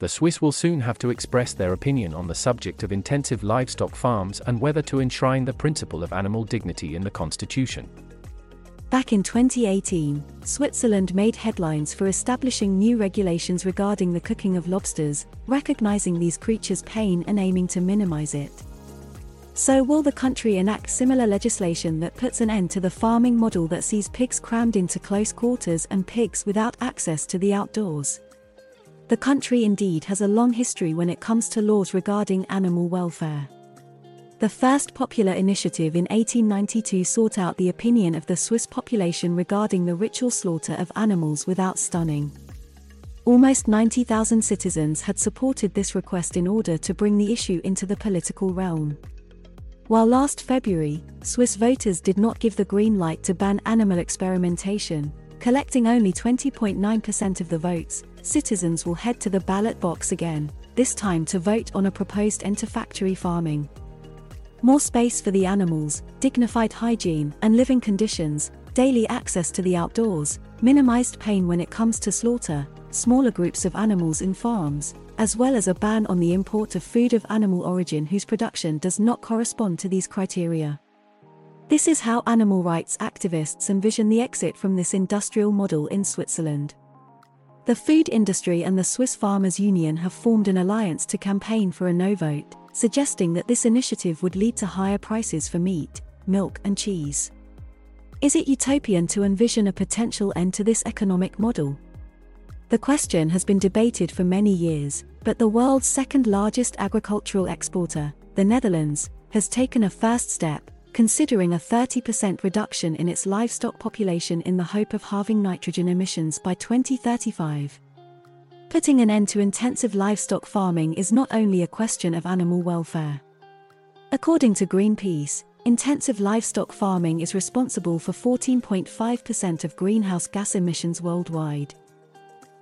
the Swiss will soon have to express their opinion on the subject of intensive livestock farms and whether to enshrine the principle of animal dignity in the constitution. Back in 2018, Switzerland made headlines for establishing new regulations regarding the cooking of lobsters, recognizing these creatures' pain and aiming to minimize it. So, will the country enact similar legislation that puts an end to the farming model that sees pigs crammed into close quarters and pigs without access to the outdoors? The country indeed has a long history when it comes to laws regarding animal welfare. The first popular initiative in 1892 sought out the opinion of the Swiss population regarding the ritual slaughter of animals without stunning. Almost 90,000 citizens had supported this request in order to bring the issue into the political realm. While last February, Swiss voters did not give the green light to ban animal experimentation, collecting only 20.9% of the votes, citizens will head to the ballot box again, this time to vote on a proposed end to factory farming. More space for the animals, dignified hygiene and living conditions, daily access to the outdoors, minimized pain when it comes to slaughter, smaller groups of animals in farms, as well as a ban on the import of food of animal origin whose production does not correspond to these criteria. This is how animal rights activists envision the exit from this industrial model in Switzerland. The food industry and the Swiss Farmers Union have formed an alliance to campaign for a no vote, suggesting that this initiative would lead to higher prices for meat, milk, and cheese. Is it utopian to envision a potential end to this economic model? The question has been debated for many years, but the world's second largest agricultural exporter, the Netherlands, has taken a first step, considering a 30% reduction in its livestock population in the hope of halving nitrogen emissions by 2035. Putting an end to intensive livestock farming is not only a question of animal welfare. According to Greenpeace, intensive livestock farming is responsible for 14.5% of greenhouse gas emissions worldwide.